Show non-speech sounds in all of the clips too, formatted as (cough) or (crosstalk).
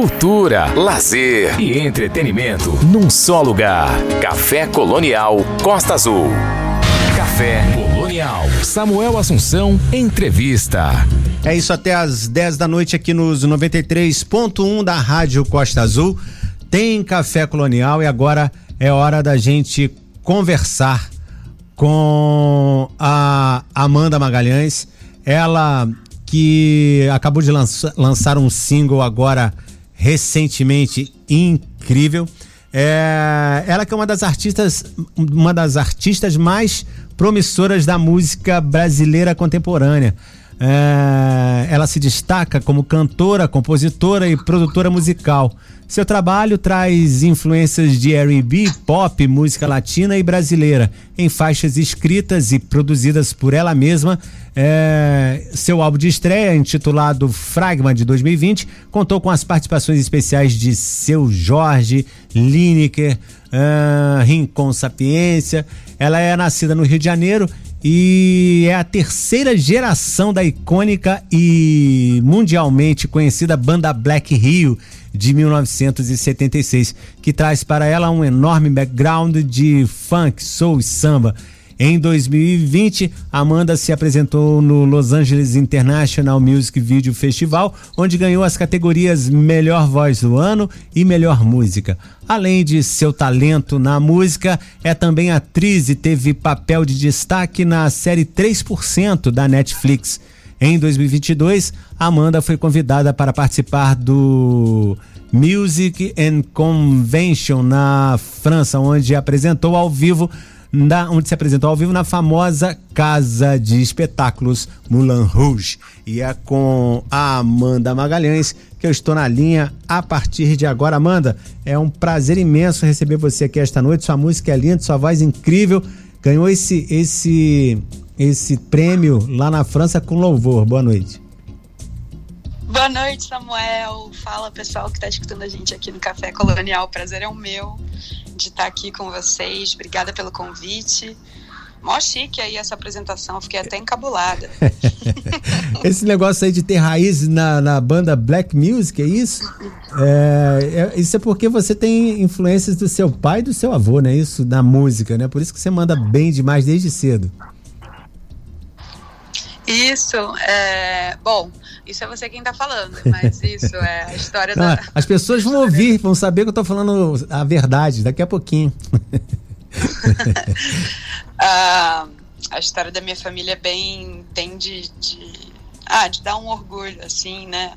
cultura, lazer e entretenimento num só lugar. Café Colonial Costa Azul. Café Colonial. Samuel Assunção, entrevista. É isso até às 10 da noite aqui nos 93.1 da Rádio Costa Azul. Tem Café Colonial e agora é hora da gente conversar com a Amanda Magalhães. Ela que acabou de lança, lançar um single agora recentemente incrível. É, ela que é uma das artistas, uma das artistas mais promissoras da música brasileira contemporânea. É, ela se destaca como cantora, compositora e produtora musical. Seu trabalho traz influências de R&B, pop, música latina e brasileira, em faixas escritas e produzidas por ela mesma. É, seu álbum de estreia, intitulado Fragma de 2020, contou com as participações especiais de Seu Jorge, Lineker, uh, Rincon Sapiência. Ela é nascida no Rio de Janeiro e é a terceira geração da icônica e mundialmente conhecida banda Black Rio de 1976, que traz para ela um enorme background de funk, soul e samba. Em 2020, Amanda se apresentou no Los Angeles International Music Video Festival, onde ganhou as categorias Melhor Voz do Ano e Melhor Música. Além de seu talento na música, é também atriz e teve papel de destaque na série 3% da Netflix. Em 2022, Amanda foi convidada para participar do Music and Convention na França, onde apresentou ao vivo na, onde se apresentou ao vivo na famosa Casa de Espetáculos Moulin Rouge. E é com a Amanda Magalhães que eu estou na linha a partir de agora. Amanda, é um prazer imenso receber você aqui esta noite. Sua música é linda, sua voz é incrível. Ganhou esse, esse, esse prêmio lá na França com louvor. Boa noite. Boa noite, Samuel. Fala pessoal que está escutando a gente aqui no Café Colonial. O prazer é o meu de estar aqui com vocês. Obrigada pelo convite. Mó chique aí essa apresentação, fiquei até encabulada. (laughs) Esse negócio aí de ter raiz na, na banda Black Music, é isso? É, é, isso é porque você tem influências do seu pai e do seu avô, né? Isso na música, né? Por isso que você manda bem demais desde cedo. Isso, é, bom, isso é você quem tá falando, mas isso é a história da. Ah, as pessoas vão ouvir, vão saber que eu tô falando a verdade daqui a pouquinho. (laughs) ah, a história da minha família é bem, bem de, de, ah, de dar um orgulho, assim, né?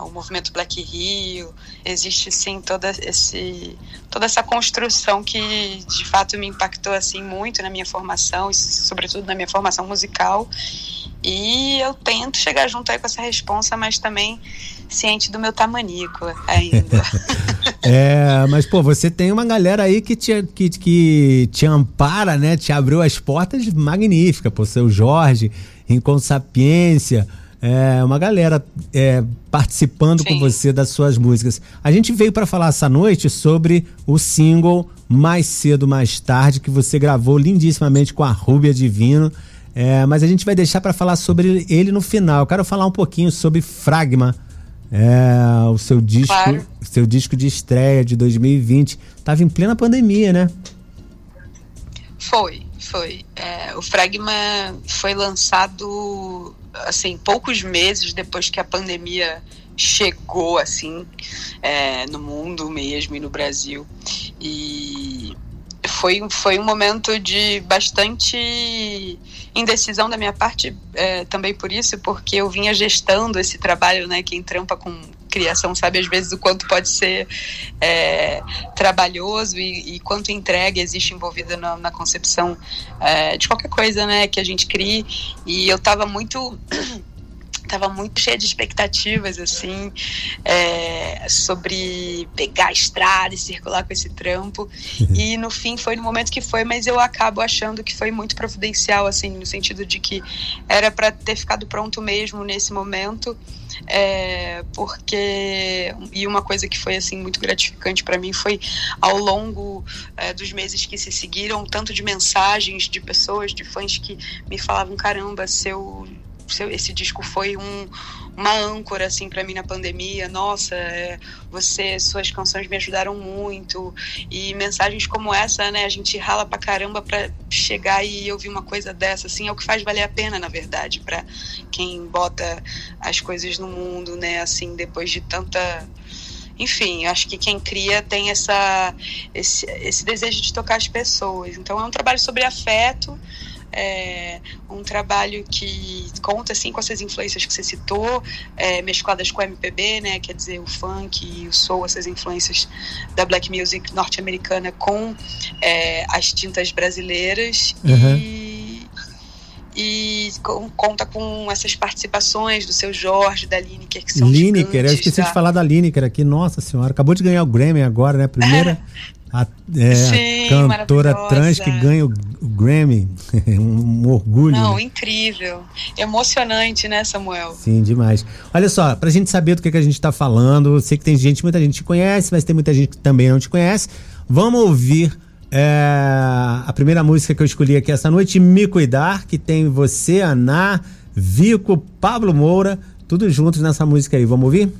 O movimento Black Rio, existe sim toda, esse, toda essa construção que de fato me impactou assim muito na minha formação, e sobretudo na minha formação musical. E eu tento chegar junto aí com essa responsa, mas também ciente do meu tamanico ainda. (laughs) é, mas pô, você tem uma galera aí que te, que, que te ampara, né? Te abriu as portas magnífica, pô, seu Jorge, Rincon Sapiência, é, uma galera é, participando Sim. com você das suas músicas. A gente veio para falar essa noite sobre o single Mais Cedo Mais Tarde, que você gravou lindíssimamente com a Rúbia Divino. É, mas a gente vai deixar para falar sobre ele no final. Eu quero falar um pouquinho sobre Fragma, é, o seu disco, claro. seu disco de estreia de 2020. Tava em plena pandemia, né? Foi, foi. É, o Fragma foi lançado assim poucos meses depois que a pandemia chegou assim é, no mundo mesmo e no Brasil e foi, foi um momento de bastante indecisão da minha parte é, também por isso, porque eu vinha gestando esse trabalho, né? Quem trampa com criação sabe às vezes o quanto pode ser é, trabalhoso e, e, quanto entrega existe envolvida na, na concepção é, de qualquer coisa, né? Que a gente crie. E eu estava muito estava muito cheia de expectativas, assim, é, sobre pegar a estrada e circular com esse trampo. Uhum. E no fim foi no momento que foi, mas eu acabo achando que foi muito providencial, assim, no sentido de que era para ter ficado pronto mesmo nesse momento. É, porque e uma coisa que foi assim muito gratificante para mim foi ao longo é, dos meses que se seguiram tanto de mensagens de pessoas de fãs que me falavam caramba seu esse disco foi um, uma âncora assim para mim na pandemia. Nossa, é, você, suas canções me ajudaram muito e mensagens como essa, né? A gente rala pra caramba para chegar e ouvir uma coisa dessa, assim, é o que faz valer a pena, na verdade, para quem bota as coisas no mundo, né? Assim, depois de tanta enfim, acho que quem cria tem essa, esse, esse desejo de tocar as pessoas. Então é um trabalho sobre afeto, é um trabalho que conta assim com essas influências que você citou, é, mescladas com o MPB, né, quer dizer o funk e o soul, essas influências da black music norte-americana com é, as tintas brasileiras uhum. e e conta com essas participações do seu Jorge, da Lineker, que são Lineker, eu esqueci de falar da Lineker aqui, nossa senhora, acabou de ganhar o Grammy agora, né? Primeira (laughs) a, é, Sim, cantora trans que ganha o, o Grammy. (laughs) um, orgulho. Não, né? incrível. Emocionante, né, Samuel? Sim, demais. Olha só, pra gente saber do que, que a gente tá falando, sei que tem gente, muita gente te conhece, mas tem muita gente que também não te conhece. Vamos ouvir é, a primeira música que eu escolhi aqui essa noite, Me Cuidar, que tem você, Aná, Vico, Pablo Moura, tudo juntos nessa música aí. Vamos ouvir?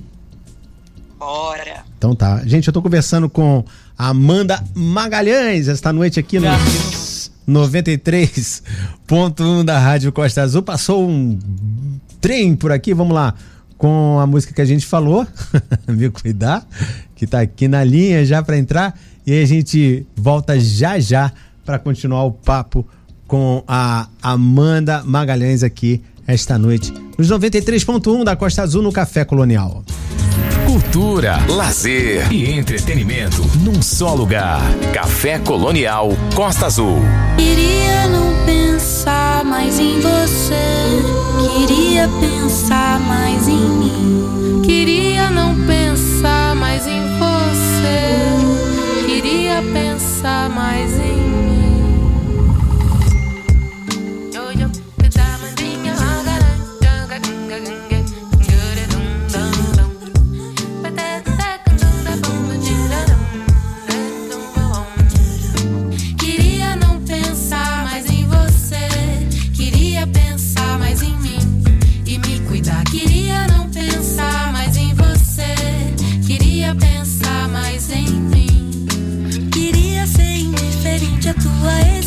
Bora! Então tá. Gente, eu tô conversando com Amanda Magalhães esta noite aqui no 93.1 da Rádio Costa Azul. Passou um trem por aqui, vamos lá. Com a música que a gente falou, (laughs) Me Cuidar, que tá aqui na linha já para entrar. E aí a gente volta já já para continuar o papo com a Amanda Magalhães aqui esta noite, nos 93.1 da Costa Azul no Café Colonial. Cultura, lazer e entretenimento num só lugar. Café Colonial Costa Azul. Queria não pensar mais em você. Queria pensar mais em mim. Queria não pensar mais em você. Queria pensar mais em tua existência.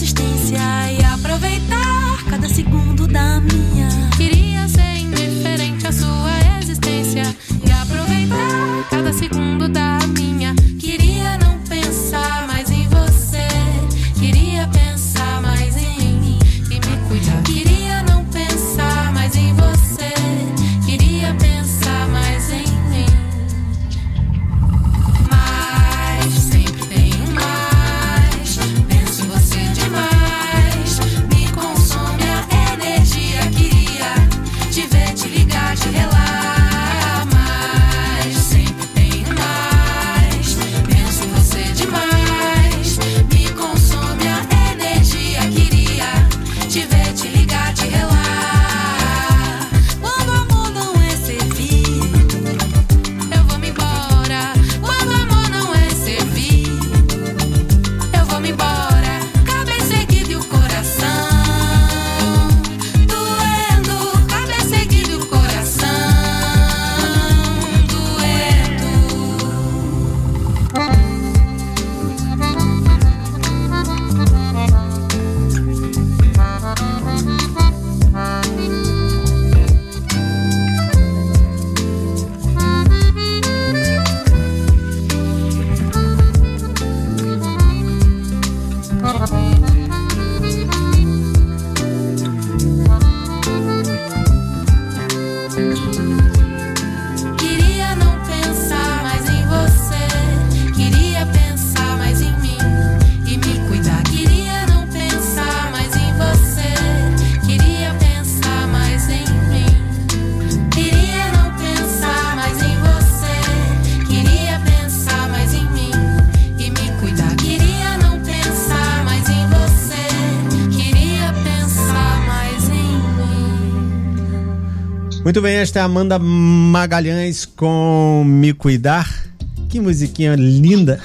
Muito bem, esta é Amanda Magalhães com Me Cuidar. Que musiquinha linda.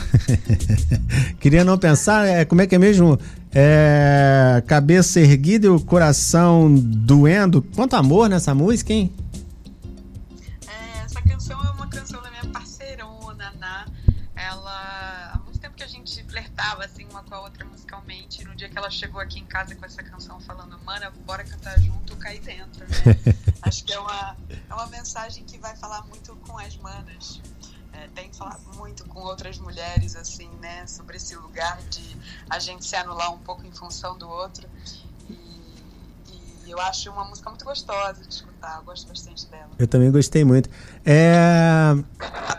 (laughs) Queria não pensar, é, como é que é mesmo? É, cabeça erguida e o coração doendo. Quanto amor nessa música, hein? Dia que ela chegou aqui em casa com essa canção falando, mana, bora cantar junto, cair dentro, né? (laughs) Acho que é uma, é uma mensagem que vai falar muito com as manas é, tem falado muito com outras mulheres, assim, né, sobre esse lugar de a gente se anular um pouco em função do outro. E, e eu acho uma música muito gostosa de escutar, eu gosto bastante dela. Eu também gostei muito. É...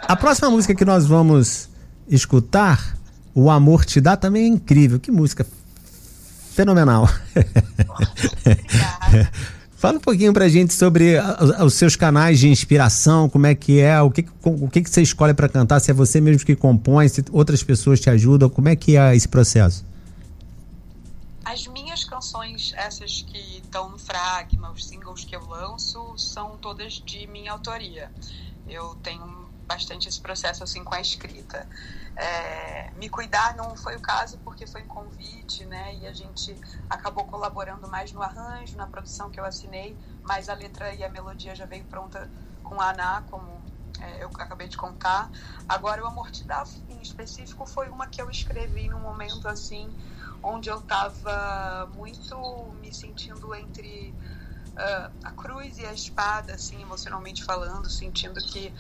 A próxima música que nós vamos escutar, O Amor Te Dá, também é incrível. Que música fenomenal. Obrigada. (laughs) Fala um pouquinho pra gente sobre os seus canais de inspiração, como é que é, o que, o que, que você escolhe para cantar, se é você mesmo que compõe, se outras pessoas te ajudam, como é que é esse processo? As minhas canções, essas que estão no Fragma, os singles que eu lanço, são todas de minha autoria. Eu tenho bastante esse processo assim com a escrita. É, me cuidar não foi o caso porque foi um convite, né? E a gente acabou colaborando mais no arranjo, na produção que eu assinei, mas a letra e a melodia já veio pronta com a Ana, como é, eu acabei de contar. Agora o Amor Te Dá, em específico, foi uma que eu escrevi num momento assim, onde eu estava muito me sentindo entre uh, a cruz e a espada, assim, emocionalmente falando, sentindo que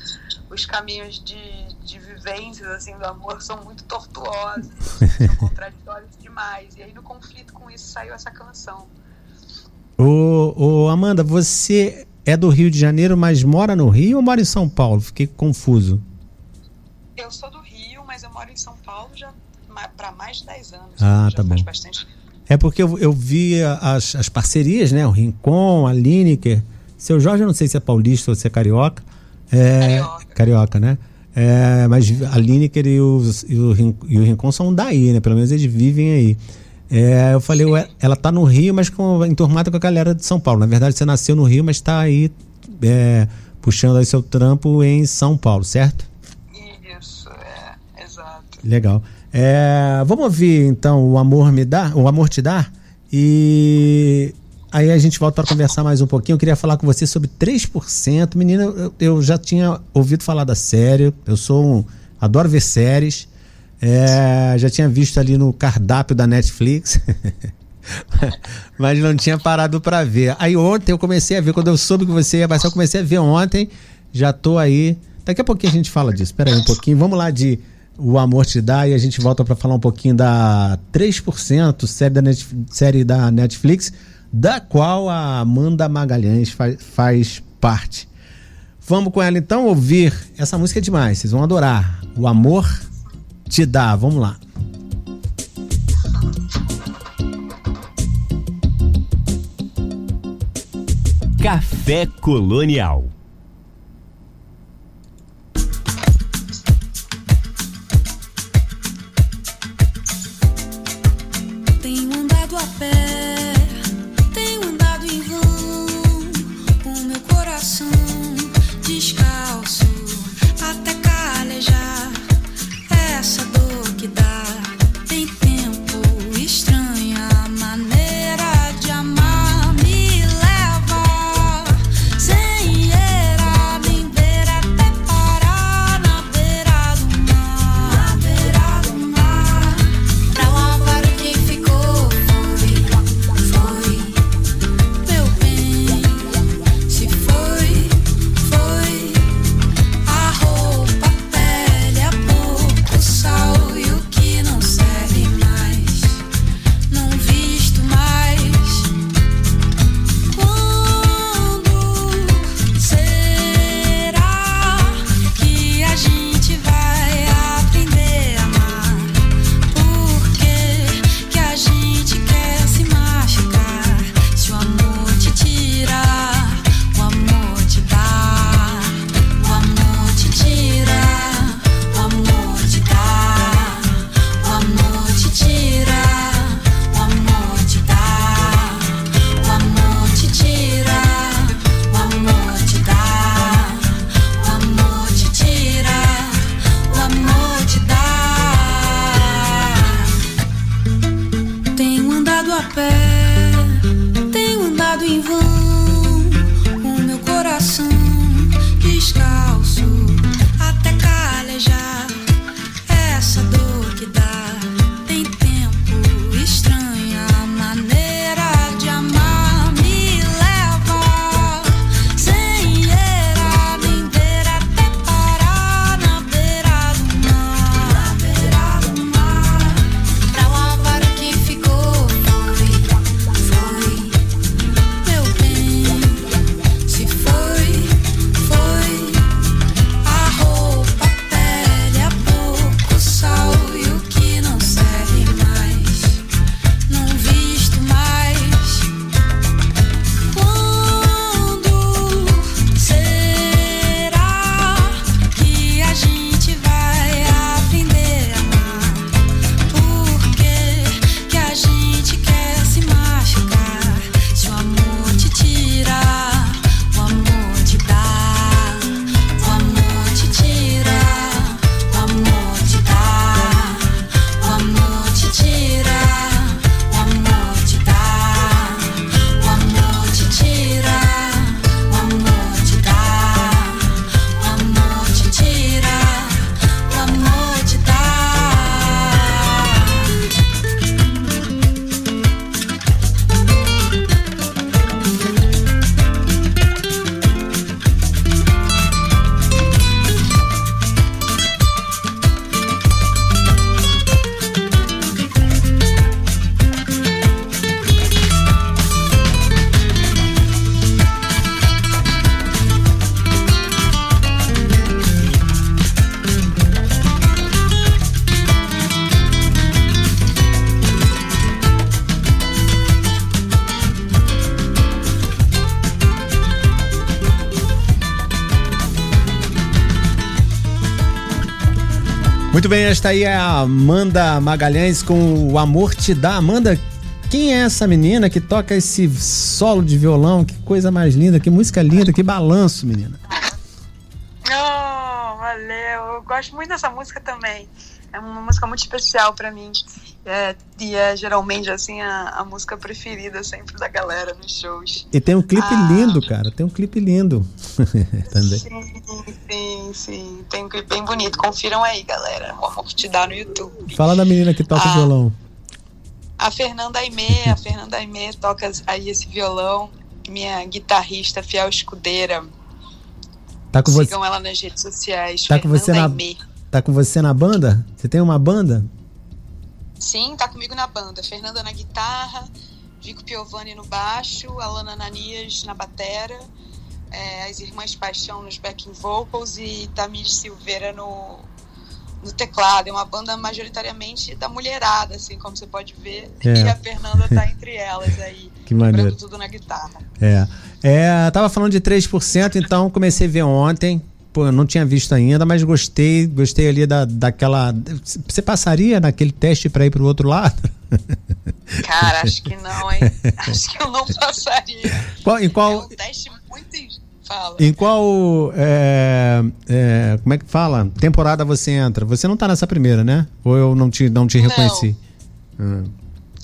os caminhos de, de vivências, assim, do amor são muito tortuosos, (laughs) são contraditórios demais. E aí, no conflito com isso, saiu essa canção. Ô, ô, Amanda, você é do Rio de Janeiro, mas mora no Rio ou mora em São Paulo? Fiquei confuso. Eu sou do Rio, mas eu moro em São Paulo já para mais de 10 anos. Ah, já tá faz bom. bastante É porque eu, eu vi as, as parcerias, né? O Rincon, a Lineker. Seu Jorge, eu não sei se é paulista ou se é carioca. É, Carioca. Carioca, né? É, mas a Lineker e, os, e, o, e o Rincon são daí, né? Pelo menos eles vivem aí. É, eu falei, ué, ela tá no Rio, mas com, enturmada com a galera de São Paulo. Na verdade, você nasceu no Rio, mas tá aí é, puxando aí seu trampo em São Paulo, certo? Isso, é, exato. Legal. É, vamos ouvir então o amor me dá, o amor te dá e aí a gente volta para conversar mais um pouquinho. Eu queria falar com você sobre 3%. Menina, eu, eu já tinha ouvido falar da série. Eu sou um, adoro ver séries. É, já tinha visto ali no cardápio da Netflix. (laughs) Mas não tinha parado para ver. Aí ontem eu comecei a ver, quando eu soube que você ia passar, eu comecei a ver ontem. Já tô aí. Daqui a pouquinho a gente fala disso. Espera aí um pouquinho. Vamos lá de O Amor Te Dá e a gente volta para falar um pouquinho da 3%, série da, Net, série da Netflix, da qual a Amanda Magalhães faz, faz parte. Vamos com ela então ouvir. Essa música é demais, vocês vão adorar. O Amor Te Dá. Vamos lá. Café Colonial. Bem, esta aí é a Amanda Magalhães com o Amor Te Dá. Amanda, quem é essa menina que toca esse solo de violão? Que coisa mais linda, que música linda, que balanço, menina. Oh, valeu. Eu gosto muito dessa música também. É uma música muito especial pra mim. É, e é geralmente assim a, a música preferida sempre da galera nos shows. E tem um clipe Ah. lindo, cara. Tem um clipe lindo. (laughs) Também. Sim, sim, sim. Tem um clipe bem bonito. Confiram aí, galera. O amor que te dá no YouTube. Fala da menina que toca Ah. violão. A Fernanda Aimee, a Fernanda Aimee toca aí esse violão. Minha guitarrista, fiel escudeira. Tá com você, Sigam ela nas redes sociais. Tá com você na- tá com você na banda? Você tem uma banda? Sim, tá comigo na banda. Fernanda na guitarra, Vico Piovani no baixo, Alana Ananias na batera, é, as irmãs Paixão nos backing vocals e Tamires Silveira no, no teclado. É uma banda majoritariamente da mulherada, assim, como você pode ver. É. E a Fernanda tá entre elas aí, (laughs) Que maneiro. tudo na guitarra. É. É, tava falando de 3%, então comecei a ver ontem. Pô, eu não tinha visto ainda, mas gostei, gostei ali da, daquela. Você passaria naquele teste para ir pro outro lado? (laughs) Cara, acho que não, hein? (laughs) Acho que eu não passaria. Qual, em É qual, um teste muito. Fala. em qual é, é, como é que fala? Temporada você entra? Você não tá nessa primeira, né? Ou eu não te, não te Não. reconheci? Hum.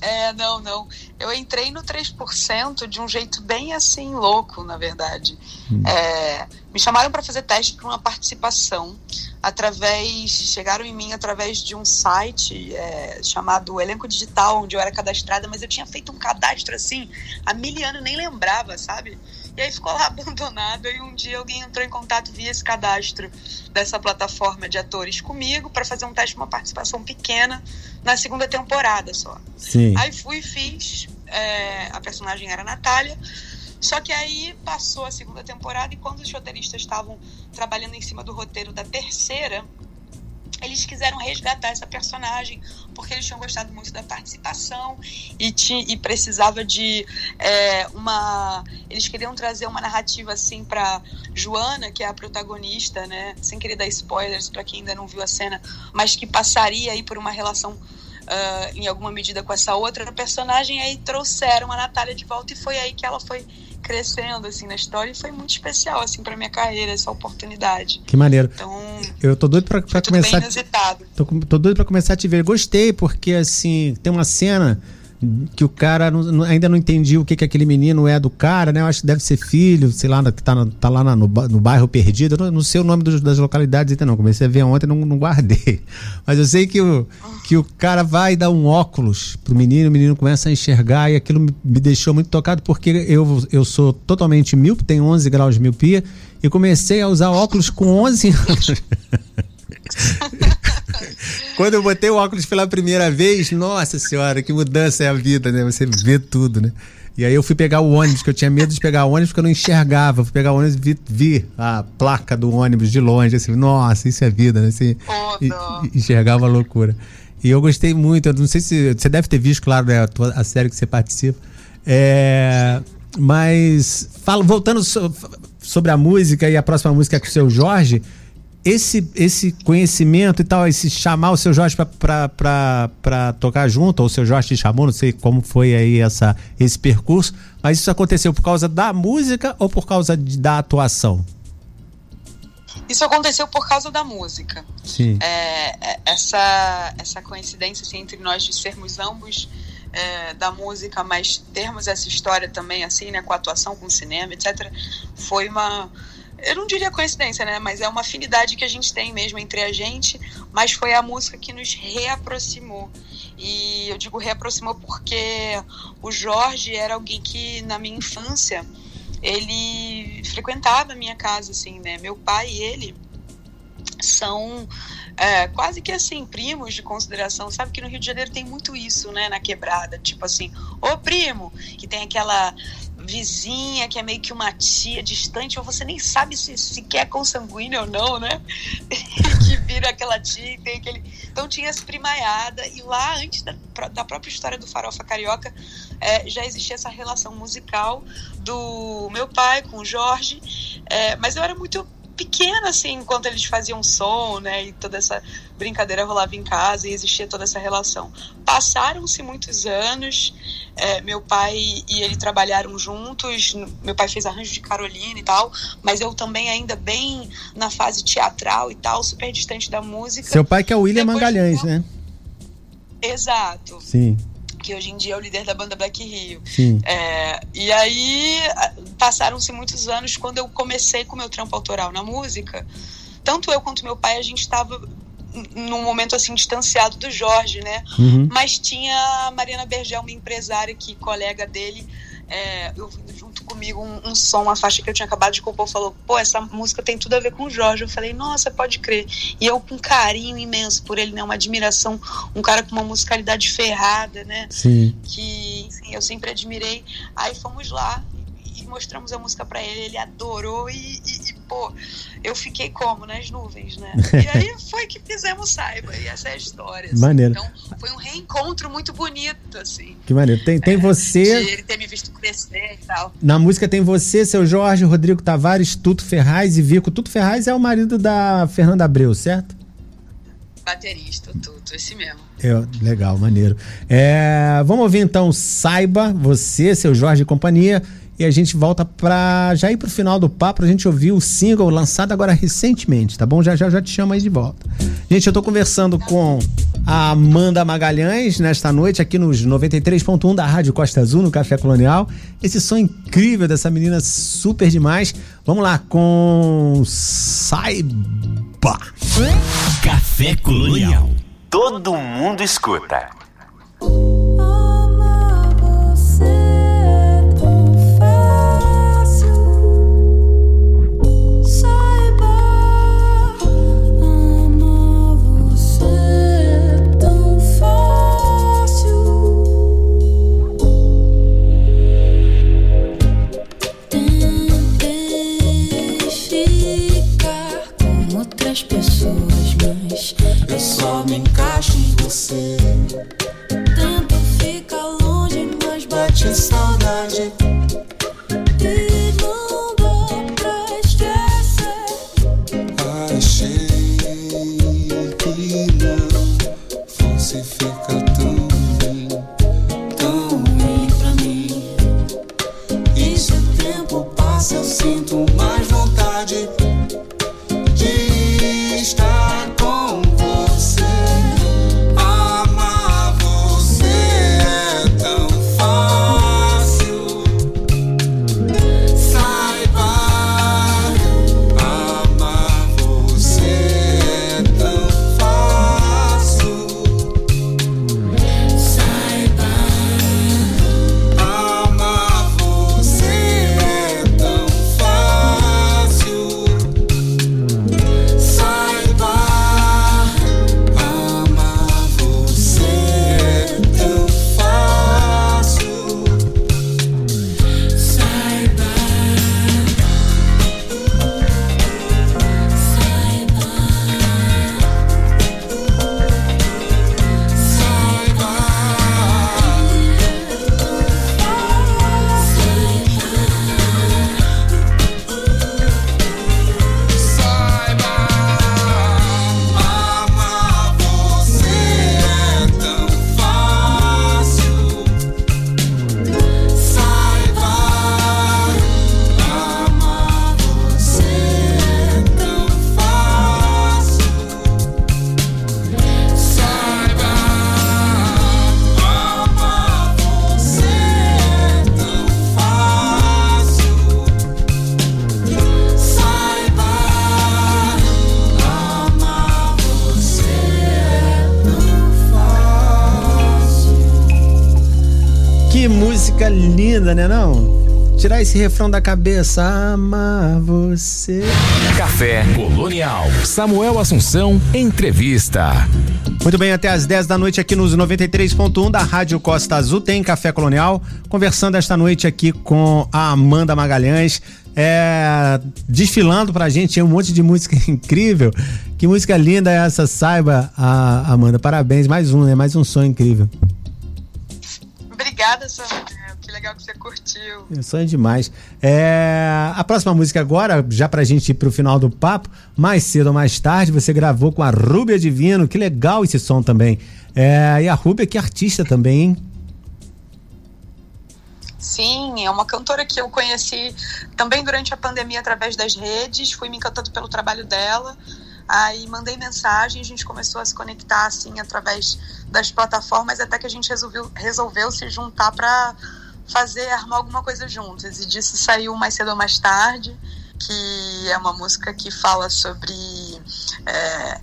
É, não, não. Eu entrei no 3% de um jeito bem assim, louco, na verdade. É, me chamaram para fazer teste para uma participação através. Chegaram em mim através de um site é, chamado Elenco Digital, onde eu era cadastrada, mas eu tinha feito um cadastro assim, há mil anos nem lembrava, sabe? E aí ficou lá (laughs) abandonado. E um dia alguém entrou em contato via esse cadastro dessa plataforma de atores comigo para fazer um teste, uma participação pequena na segunda temporada só. Sim. Aí fui e fiz. é, a personagem era a Natália. Só que aí passou a segunda temporada e quando os roteiristas estavam trabalhando em cima do roteiro da terceira, eles quiseram resgatar essa personagem porque eles tinham gostado muito da participação e, ti, e precisava de é, uma. Eles queriam trazer uma narrativa assim para Joana, que é a protagonista, né? Sem querer dar spoilers para quem ainda não viu a cena, mas que passaria aí por uma relação ah, em alguma medida com essa outra personagem, aí trouxeram a Natália de volta e foi aí que ela foi crescendo assim na história e foi muito especial assim para minha carreira essa oportunidade. Que maneiro. Então, Eu tô doido pra, bem começar. inusitado. Tô, tô doido pra começar a te ver. Gostei, porque assim, tem uma cena que o cara não- ainda não entendi o que, que aquele menino é do cara, né? Eu acho que deve ser filho, sei lá, que tá, tá lá no, no bairro perdido. Eu não, não sei o nome dos- das localidades ainda não. Comecei a ver ontem e não, não guardei. (laughs) Mas eu sei que o, que o cara vai dar um óculos pro menino, o menino começa a enxergar e aquilo me, me deixou muito tocado porque eu, eu sou totalmente míope, tenho 11 graus de miopia e comecei a usar óculos com 11 anos. (laughs) Quando eu botei o óculos pela primeira vez, nossa senhora, que mudança é a vida, né? Você vê tudo, né? E aí eu fui pegar o ônibus, que eu tinha medo de pegar o ônibus porque eu não enxergava. Fui pegar o ônibus e vi, vi a placa do ônibus de longe, assim, nossa, isso é vida, né? Assim, Oh, enxergava a loucura. E eu gostei muito, eu não sei se. Você deve ter visto, claro, né, a, série que você participa. É, mas, fala, voltando so- sobre a música e a próxima música com o seu Jorge, esse, esse conhecimento e tal, esse chamar o seu Jorge pra tocar junto, ou o seu Jorge te chamou, não sei como foi aí essa, esse percurso, mas isso aconteceu por causa da música ou por causa de- da atuação? Isso aconteceu por causa da música. Sim. É, é, essa, essa coincidência assim, entre nós de sermos ambos é, da música, mas termos essa história também, assim, né, com a atuação, com o cinema, etc., foi uma. Eu não diria coincidência, né? Mas é uma afinidade que a gente tem mesmo entre a gente, mas foi a música que nos reaproximou. E eu digo reaproximou porque o Jorge era alguém que, na minha infância, ele frequentava a minha casa, assim, né? Meu pai e ele são é, quase que assim, primos de consideração. Sabe que no Rio de Janeiro tem muito isso, né? Na quebrada. Tipo assim, ô primo, que tem aquela vizinha que é meio que uma tia distante, ou você nem sabe se, se quer consanguínea ou não, né? (laughs) que vira aquela tia e tem aquele. Então tinha essa primaiada, e lá, antes da, da própria história do Farofa Carioca, é, já existia essa relação musical do meu pai com o Jorge, é, mas eu era muito pequena, assim, enquanto eles faziam som, né? E toda essa brincadeira rolava em casa e existia toda essa relação. Passaram-se muitos anos, é, meu pai e ele trabalharam juntos, meu pai fez arranjo de Carolina e tal, mas eu também ainda bem na fase teatral e tal, super distante da música. Seu pai que é o William Depois Magalhães, de um- né? Exato. Sim, que hoje em dia é o líder da banda Black Rio. É, e aí passaram-se muitos anos quando eu comecei com o meu trampo autoral na música. Tanto eu quanto meu pai, a gente estava num momento assim distanciado do Jorge, né? Uhum. Mas tinha a Mariana Bergel, uma empresária que colega dele, é, ouvindo junto comigo um, um som, uma faixa que eu tinha acabado de compor, falou: pô, essa música tem tudo a ver com o Jorge. Eu falei: nossa, pode crer. E eu com um carinho imenso por ele, né? Uma admiração, um cara com uma musicalidade ferrada, né? Sim. que eu sempre admirei. Aí fomos lá e, mostramos a música pra ele, ele adorou e, e- e, pô, eu fiquei como? Nas nuvens, né? E aí (laughs) foi que fizemos Saiba, e essa é a história. assim. Maneiro. Então foi um reencontro muito bonito, assim. Que maneiro. Tem, tem De você. ele ter me visto crescer e tal. Na música tem você, seu Jorge, Rodrigo Tavares, Tuto Ferraz e Vico. Tuto Ferraz é o marido da Fernanda Abreu, certo? Baterista, tudo, esse mesmo. É, legal, maneiro. É, vamos ouvir então Saiba, você, seu Jorge e companhia. E a gente volta pra já ir pro final do papo, pra gente ouvir o single lançado agora recentemente, tá bom? Já já já te chamo aí de volta. Gente, eu tô conversando com a Amanda Magalhães nesta noite aqui nos 93.1 da Rádio Costa Azul, no Café Colonial. Esse som incrível dessa menina super demais. Vamos lá com Saiba. Café Colonial. Todo mundo escuta. Música linda, né não? Tirar esse refrão da cabeça, amar você. Café Colonial. Samuel Assunção, entrevista. Muito bem, até às 10 da noite aqui nos 93.1 da Rádio Costa Azul tem Café Colonial, conversando esta noite aqui com a Amanda Magalhães, é, desfilando pra gente um monte de música (laughs) incrível. Que música linda é essa, saiba, a Amanda. Parabéns, mais um, né? Mais um som incrível. Obrigada, Samuel. Que legal que você curtiu. Sonho demais. É, a próxima música agora, já pra gente ir pro final do papo, mais cedo ou mais tarde, você gravou com a Rúbia Divino. Que legal esse som também. É, e a Rúbia, que artista também, hein? Sim, é uma cantora que eu conheci também durante a pandemia através das redes, fui me encantando pelo trabalho dela. Aí mandei mensagem, a gente começou a se conectar assim através das plataformas, até que a gente resolveu, resolveu se juntar para fazer, armar alguma coisa juntas. E disso saiu mais cedo ou mais tarde, que é uma música que fala sobre é,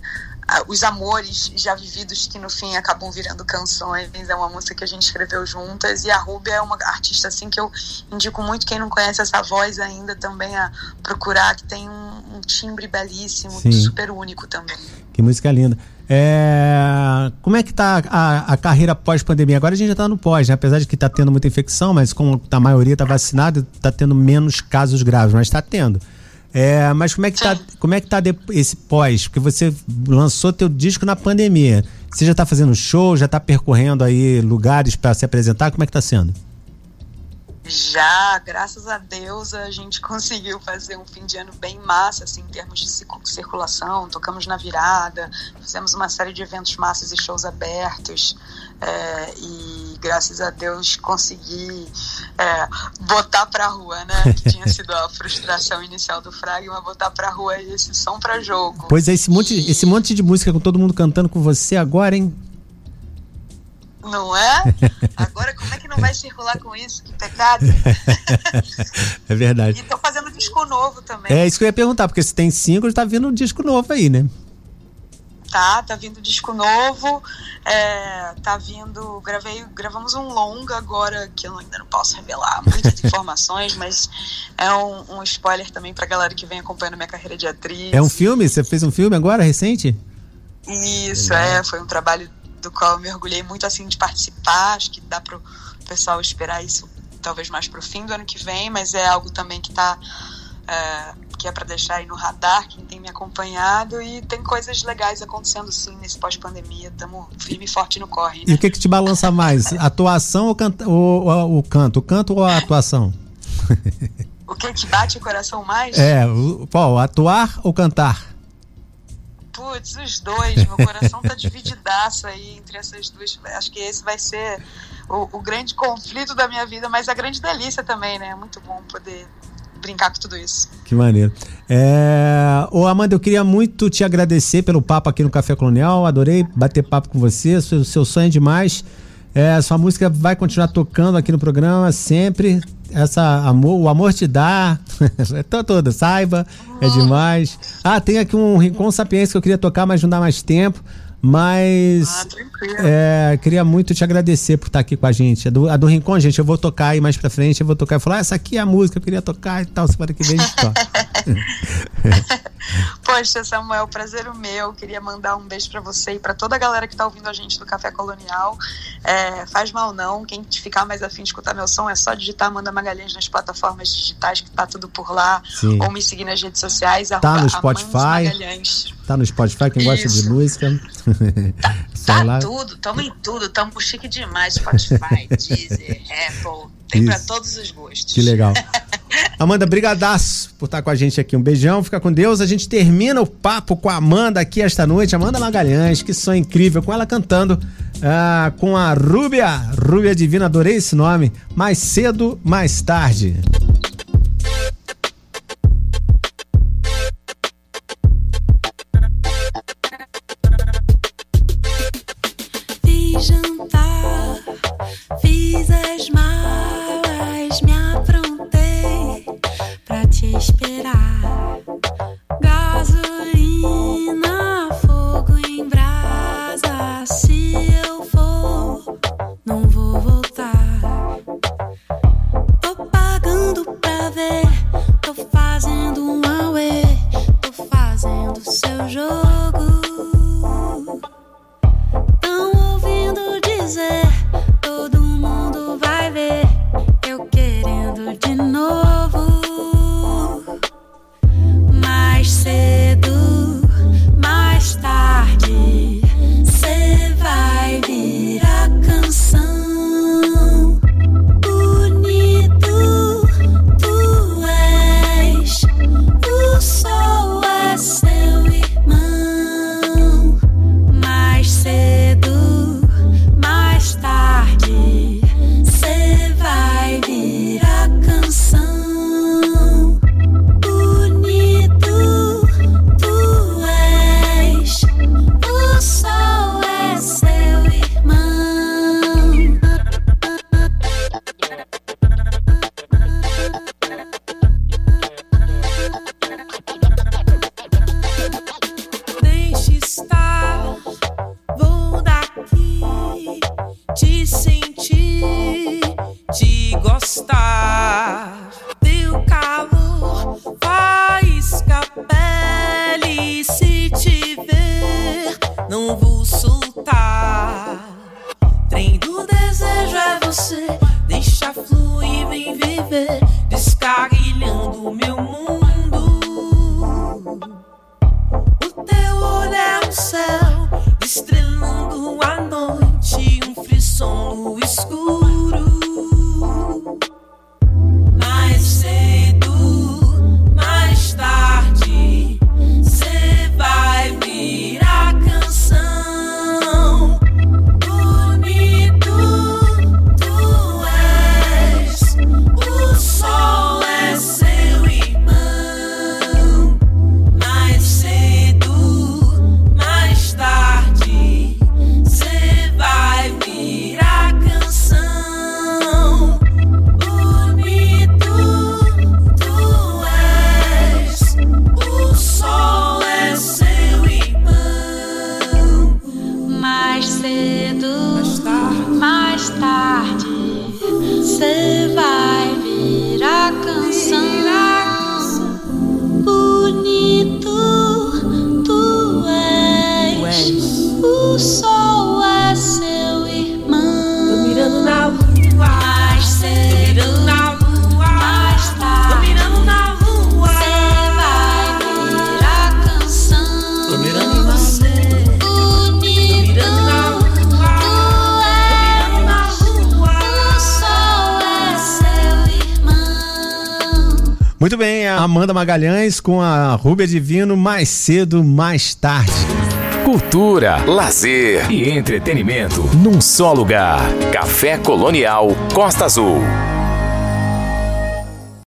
os amores já vividos que no fim acabam virando canções. É uma música que a gente escreveu juntas e a Rúbia é uma artista assim que eu indico muito quem não conhece essa voz ainda também a procurar, que tem um, um timbre belíssimo, Sim. super único também. Que música linda. É, como é que tá a, a carreira pós-pandemia? Agora a gente já tá no pós, né? Apesar de que tá tendo muita infecção, mas como a maioria tá vacinada, tá tendo menos casos graves, mas tá tendo. É, mas como é que tá, como é que tá esse pós? Porque você lançou teu disco na pandemia. Você já tá fazendo show, já tá percorrendo aí lugares para se apresentar? Como é que tá sendo? Já, graças a Deus, a gente (laughs) conseguiu fazer um fim de ano bem massa, assim, em termos de circu- circulação. Tocamos na virada, fizemos uma série de eventos massas e shows abertos. é, e graças a Deus consegui é, botar pra rua, né? Que (laughs) tinha sido a frustração inicial do Fragma, botar pra rua esse som pra jogo. Pois é, esse monte, E- esse monte de música com todo mundo cantando com você agora, hein? Não é? (laughs) Agora, como é que não vai circular com isso? Que pecado. (laughs) É verdade. E tô fazendo disco novo também. É isso que eu ia perguntar, porque se tem cinco, tá vindo um disco novo aí, né? Tá, tá vindo disco novo, é, tá vindo, gravei, gravamos um longa agora, que eu ainda não posso revelar muitas (laughs) informações, mas é um, um spoiler também pra galera que vem acompanhando minha carreira de atriz. É um filme? Você fez um filme agora, recente? Isso, é, foi um trabalho do qual eu mergulhei muito assim de participar, acho que dá pro pessoal esperar isso talvez mais pro fim do ano que vem, mas é algo também que tá é, que é para deixar aí no radar quem tem me acompanhado e tem coisas legais acontecendo sim nesse pós-pandemia, estamos firme e forte no corre, E né? o que que te balança mais? (laughs) Atuação ou, canta, ou, ou- o canto? O canto ou a atuação? O que te bate o coração mais? É, o, qual? Atuar ou cantar? Putz, os dois, meu coração tá divididaço aí entre essas duas. Acho que esse vai ser o, o grande conflito da minha vida, mas a grande delícia também, né? É muito bom poder brincar com tudo isso. Que maneiro. É... Ô Amanda, eu queria muito te agradecer pelo papo aqui no Café Colonial. Adorei bater papo com você. Seu, seu sonho é demais. É, sua música vai continuar tocando aqui no programa sempre. Essa amor, o amor te dá. é (laughs) to- toda, saiba, é demais. Ah, tem aqui um Rincon Sapiência que eu queria tocar, mas não dá mais tempo. Mas Ah, tranquilo. é, queria muito te agradecer por estar aqui com a gente. A do, a do Rincon, gente, eu vou tocar aí mais pra frente. Eu vou tocar e falar: ah, essa aqui é a música, eu queria tocar e tal. Semana que vem a gente toca. (laughs) Poxa, Samuel, prazer o meu. Queria mandar um beijo pra você e pra toda a galera que tá ouvindo a gente do Café Colonial. É, faz mal não. Quem ficar mais afim de escutar meu som é só digitar Amanda Magalhães nas plataformas digitais, que tá tudo por lá. Sim. Ou me seguir nas redes sociais. Tá no Spotify. Tá no Spotify, quem gosta de Isso. música. (laughs) Tá lá. tudo, tamo em tudo, tamo chique demais. Spotify, (laughs) Deezer, Apple, tem pra Isso. todos os gostos. Que legal. Amanda, brigadaço por estar com a gente aqui. Um beijão, fica com Deus. A gente termina o papo com a Amanda aqui esta noite. Amanda Magalhães, que som incrível, com ela cantando ah, com a Rúbia. Rúbia Divina, adorei esse nome. Mais cedo, mais tarde. gostar. Amanda Magalhães com a Rubia Divino mais cedo, mais tarde. Cultura, lazer e entretenimento num só lugar. Café Colonial Costa Azul.